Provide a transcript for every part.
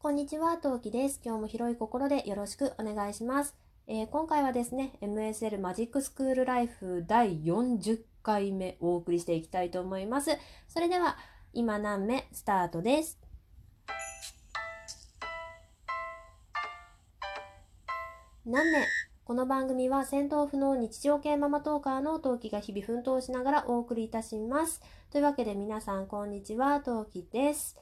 こんにちは、トウキです。今日も広い心でよろしくお願いします。えー今回はですね、MSL マジックスクールライフ第40回目お送りしていきたいと思います。それでは、今何目スタートです。何目この番組は戦闘不能日常系ママトーカーのトウキが日々奮闘しながらお送りいたします。というわけで皆さんこんにちは、トウキです。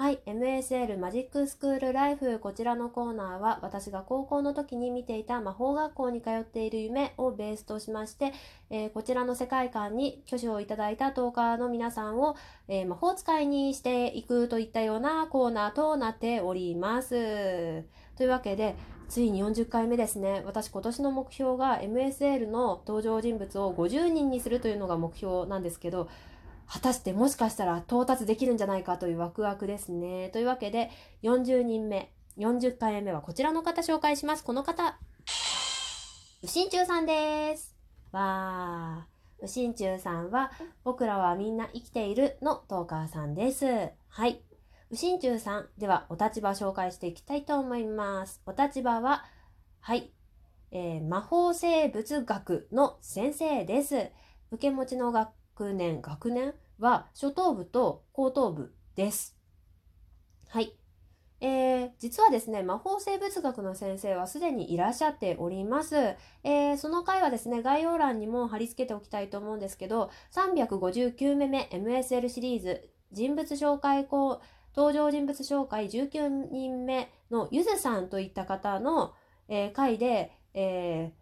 はい、MSL マジックスクールライフこちらのコーナーは私が高校の時に見ていた魔法学校に通っている夢をベースとしまして、えーこちらの世界観に挙手をいただいたトーカーの皆さんを、えー魔法使いにしていくといったようなコーナーとなっております。というわけでついに40回目ですね。私今年の目標が MSL の登場人物を50人にするというのが目標なんですけど、果たしてもしかしたら到達できるんじゃないかというワクワクですね。というわけで40人目、40回目はこちらの方紹介します。この方、うしんちゅうさんです。わー。うしんちゅうさんは、僕らはみんな生きているのトーカーさんです。はい。うしんちゅうさん、ではお立場紹介していきたいと思います。お立場は、はい。えー魔法生物学の先生です。受け持ちの学年、学年は初等部と高等部です。はい。えー実はですね、魔法生物学の先生はすでにいらっしゃっております。えーその回はですね、概要欄にも貼り付けておきたいと思うんですけど、359目目 MSL シリーズ人物紹介校登場人物紹介19人目のゆずさんといった方の、えー回で、えー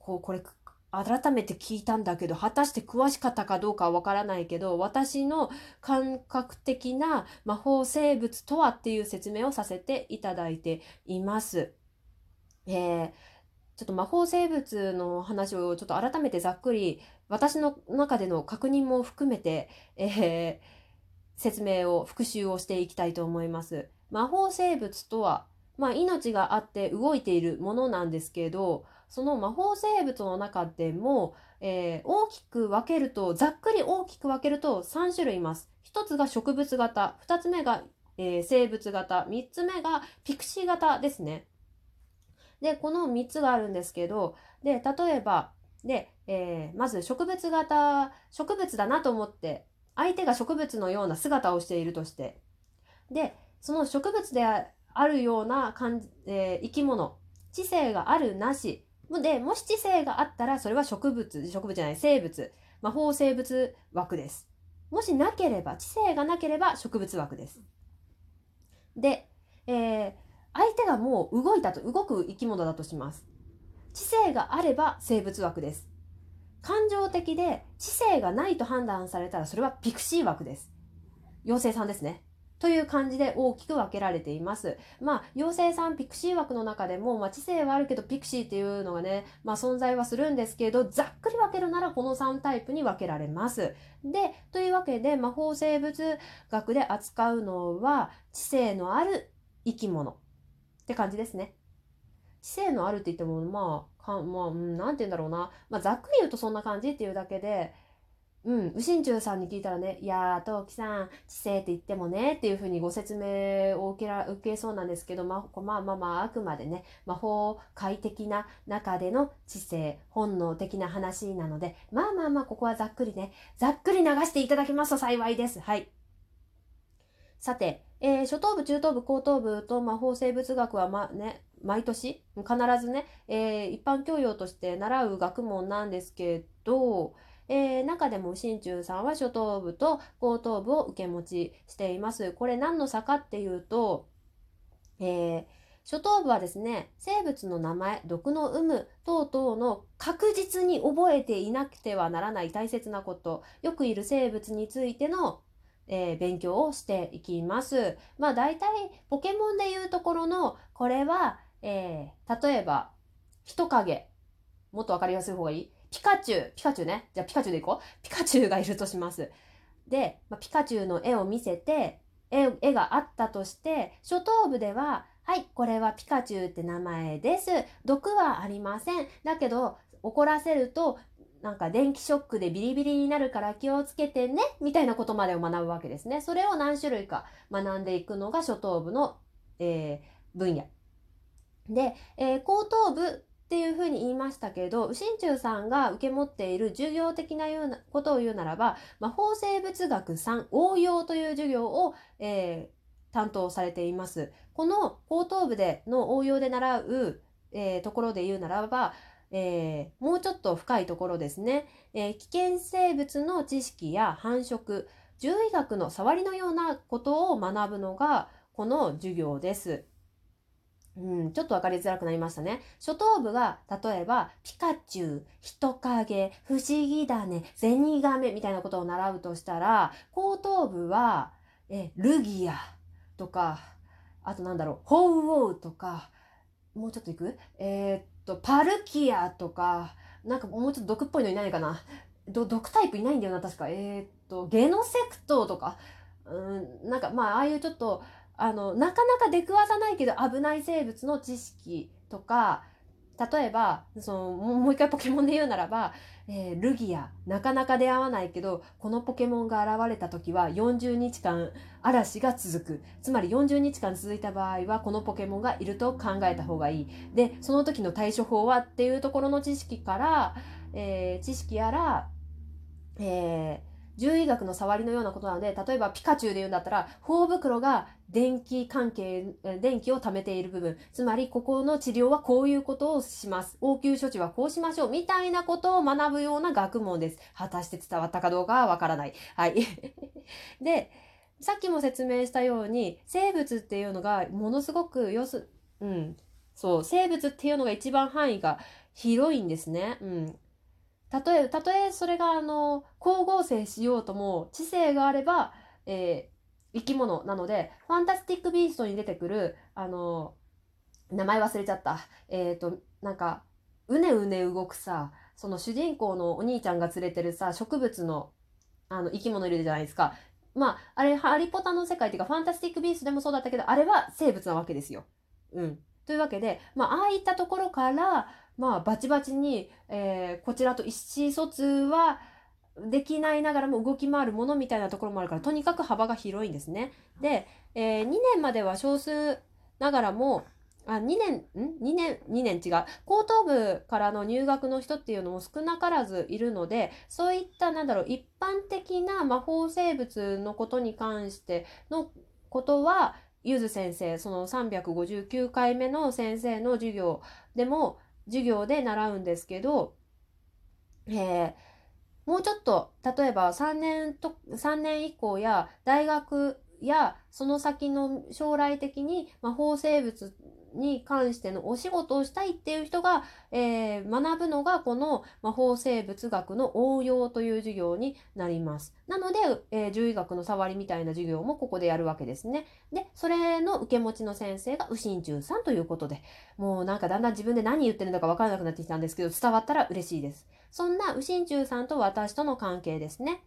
こうこれ改めて聞いたんだけど果たして詳しかったかどうかはわからないけど私の感覚的な魔法生物とはっていう説明をさせていただいています。えーちょっと魔法生物の話をちょっと改めてざっくり私の中での確認も含めて、えー説明を復習をしていきたいと思います。魔法生物とは、まあ、命があって動いているものなんですけどその魔法生物の中でも、えー大きく分けるとざっくり大きく分けると3種類います。1つが植物型2つ目が、えー生物型3つ目がピクシー型ですね。でこの3つがあるんですけどで例えばで、えーまず植物型植物だなと思って相手が植物のような姿をしているとしてでその植物であるような感じ、えー生き物知性があるなしでもし知性があったらそれは植物植物じゃない生物。魔法生物枠です。もしなければ知性がなければ植物枠です。で、えー相手がもう動いたと動く生き物だとします。知性があれば生物枠です。感情的で知性がないと判断されたらそれはピクシー枠です。妖精さんですね。という感じで大きく分けられています。まあ、妖精さんピクシー枠の中でも、まあ、知性はあるけどピクシーっていうのがね、まあ、存在はするんですけど、ざっくり分けるならこの3タイプに分けられます。で、というわけで、魔法生物学で扱うのは、知性のある生き物って感じですね。知性のあるって言っても、まあ、かまあ、うん、なんて言うんだろうな。まあ、ざっくり言うとそんな感じっていうだけで、うん、うしんちゅうさんに聞いたらね、いやー、トウキさん、知性って言ってもね、っていうふうにご説明を受けら受けそうなんですけど、まあ、まあまあまあ、あくまでね、魔法界的な中での知性、本能的な話なので、まあまあまあ、ここはざっくりね、ざっくり流していただけますと幸いです。はい。さて、えー初等部、中等部、高等部と魔法生物学は、まあね、毎年必ずね、えー一般教養として習う学問なんですけど、えー中でも新中さんは初等部と高等部を受け持ちしています。これ何の差かっていうと、えー初等部はですね、生物の名前、毒の有無等々の確実に覚えていなくてはならない大切なこと、よくいる生物についての、えー勉強をしていきます。まあ大体ポケモンでいうところの、これは、えー例えば、人影。もっとわかりやすい方がいいピカチュウ、ピカチュウね。じゃあピカチュウでいこう。ピカチュウがいるとします。で、まあ、ピカチュウの絵を見せて、絵絵があったとして、初等部では、はい、これはピカチュウって名前です。毒はありません。だけど、怒らせると、なんか電気ショックでビリビリになるから気をつけてね、みたいなことまでを学ぶわけですね。それを何種類か学んでいくのが初等部のえー、分野。で、えー、後頭部っていうふうに言いましたけど、右心中さんが受け持っている授業的なようなことを言うならば、まあ、法生物学3応用という授業を、えー、担当されています。この後頭部での応用で習う、えー、ところで言うならば、えー、もうちょっと深いところですね、え危険生物の知識や繁殖、獣医学の触りのようなことを学ぶのがこの授業です。うん、ちょっと分かりづらくなりましたね。初頭部が、例えば、ピカチュウ、人影、不思議だね、ゼニガメみたいなことを習うとしたら、後頭部は、え、ルギアとか、あとなんだろう、ホウオウとか、もうちょっといく？えー、っと、パルキアとか、なんかもうちょっと毒っぽいのいないかな？毒タイプいないんだよな、確か。えー、っと、ゲノセクトとか、うん、なんかまあ、ああいうちょっと、あの、なかなか出くわさないけど危ない生物の知識とか、例えば、その、もう一回ポケモンで言うならば、えー、ルギア、なかなか出会わないけど、このポケモンが現れた時は40日間嵐が続く。つまり40日間続いた場合は、このポケモンがいると考えた方がいい。で、その時の対処法はっていうところの知識から、えー、知識やら、えー、獣医学の触りのようなことなので、例えばピカチュウで言うんだったら、頬袋が電気関係、電気を貯めている部分。つまり、ここの治療はこういうことをします。応急処置はこうしましょう。みたいなことを学ぶような学問です。果たして伝わったかどうかはわからない。はい。で、さっきも説明したように、生物っていうのがものすごく、要す、うん。そう、生物っていうのが一番範囲が広いんですね。うん。たとえ、たとえそれがあの、光合成しようとも、知性があれば、えー、生き物なので、ファンタスティック・ビーストに出てくる、あの、名前忘れちゃった。えっ、ー、と、なんか、うねうね動くさ、その主人公のお兄ちゃんが連れてるさ、植物の、あの、生き物いるじゃないですか。まあ、あれ、ハリポタの世界っていうか、ファンタスティック・ビーストでもそうだったけど、あれは生物なわけですよ。うん。というわけで、まあ、ああいったところから、まあ、バチバチに、えー、こちらと意思疎通はできないながらも動き回るものみたいなところもあるから、とにかく幅が広いんですね。で、えー、2年までは少数ながらも、あ、2年、ん ?2 年、2年違う。高等部からの入学の人っていうのも少なからずいるので、そういった、なんだろう、一般的な魔法生物のことに関してのことは、ゆず先生、その359回目の先生の授業でも、授業で習うんですけど、えー、もうちょっと、例えば3年と、3年以降や大学やその先の将来的に魔法生物に関してのお仕事をしたいっていう人が、えー、学ぶのがこの魔法生物学の応用という授業になります。なので、えー、獣医学の触りみたいな授業もここでやるわけですね。で、それの受け持ちの先生が右心中さんということで、もうなんかだんだん自分で何言ってるのかわからなくなってきたんですけど、伝わったら嬉しいです。そんな右心中さんと私との関係ですね。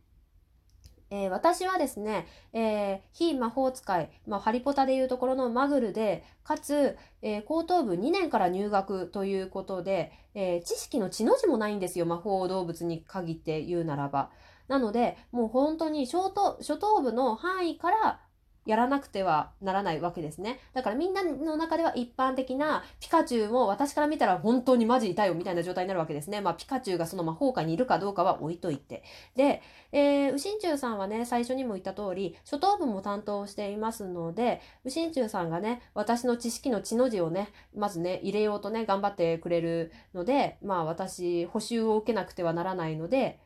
えー、私はですね、えー、非魔法使い、まあ、ハリポタでいうところのマグルで、かつ、えー、高等部2年から入学ということで、え知識の血の字もないんですよ、魔法動物に限って言うならば。なので、もう本当に初等初等部の範囲からやらなくてはならないわけですね。だからみんなの中では一般的なピカチュウも私から見たら本当にマジ痛いよみたいな状態になるわけですね。まあピカチュウがその魔法界にいるかどうかは置いといて。で、えー、ウシンチュウさんはね、最初にも言った通り、初等部も担当していますので、ウシンチュウさんがね、私の知識の血の字をね、まずね、入れようとね、頑張ってくれるので、まあ私、補習を受けなくてはならないので、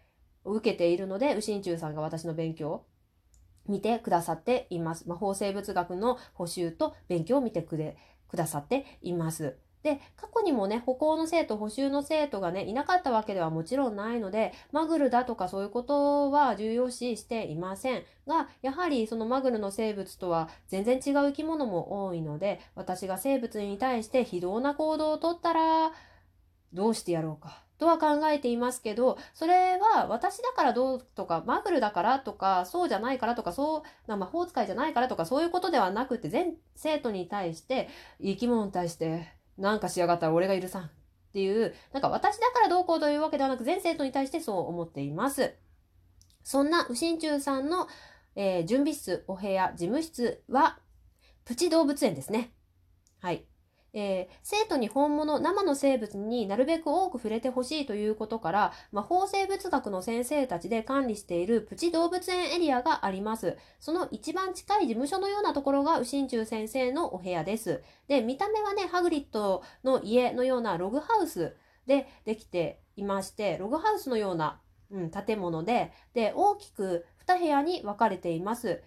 受けているので、ウシンチュウさんが私の勉強見てくださっています。魔法生物学の補習と勉強を見てくれ、くださっています。で、過去にもね、歩行の生徒、補習の生徒がね、いなかったわけではもちろんないので、マグルだとかそういうことは重要視していませんが、やはりそのマグルの生物とは全然違う生き物も多いので、私が生物に対して非道な行動をとったら、どうしてやろうか。とは考えていますけど、それは私だからどうとか、マグルだからとか、そうじゃないからとか、そう、魔法使いじゃないからとか、そういうことではなくて、全生徒に対して、生き物に対して、なんかしやがったら俺が許さんっていう、なんか私だからどうこうというわけではなく、全生徒に対してそう思っています。そんな、右心中さんの、えー、準備室、お部屋、事務室は、プチ動物園ですね。はい。えー生徒に本物、生の生物になるべく多く触れてほしいということから、まあ、法生物学の先生たちで管理しているプチ動物園エリアがあります。その一番近い事務所のようなところが右心中先生のお部屋です。で、見た目はね、ハグリッドの家のようなログハウスでできていまして、ログハウスのような、うん、建物で、で、大きく2部屋に分かれています。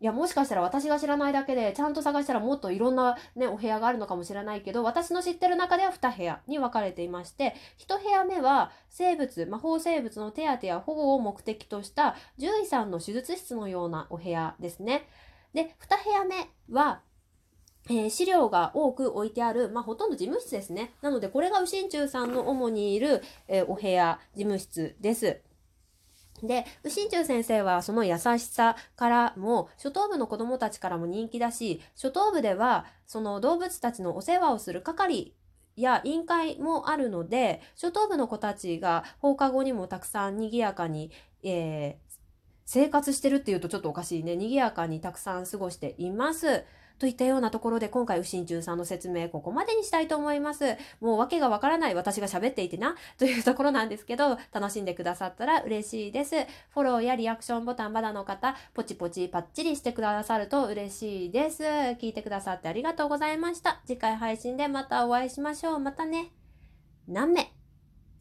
いや、もしかしたら私が知らないだけで、ちゃんと探したらもっといろんなね、お部屋があるのかもしれないけど、私の知ってる中では2部屋に分かれていまして、1部屋目は生物、魔法生物の手当や保護を目的とした獣医さんの手術室のようなお部屋ですね。で、2部屋目は、えー資料が多く置いてある、まあ、ほとんど事務室ですね。なので、これが右心中さんの主にいる、えーお部屋、事務室です。で、右心中先生はその優しさからも、初等部の子供たちからも人気だし、初等部ではその動物たちのお世話をする係や委員会もあるので、初等部の子たちが放課後にもたくさん賑やかに、えー生活してるっていうとちょっとおかしいね。賑やかにたくさん過ごしています。といったようなところで今回、右心中さんの説明ここまでにしたいと思います。もう訳がわからない私が喋っていてな、というところなんですけど、楽しんでくださったら嬉しいです。フォローやリアクションボタンまだの方、ポチポチパッチリしてくださると嬉しいです。聞いてくださってありがとうございました。次回配信でまたお会いしましょう。またね。何名？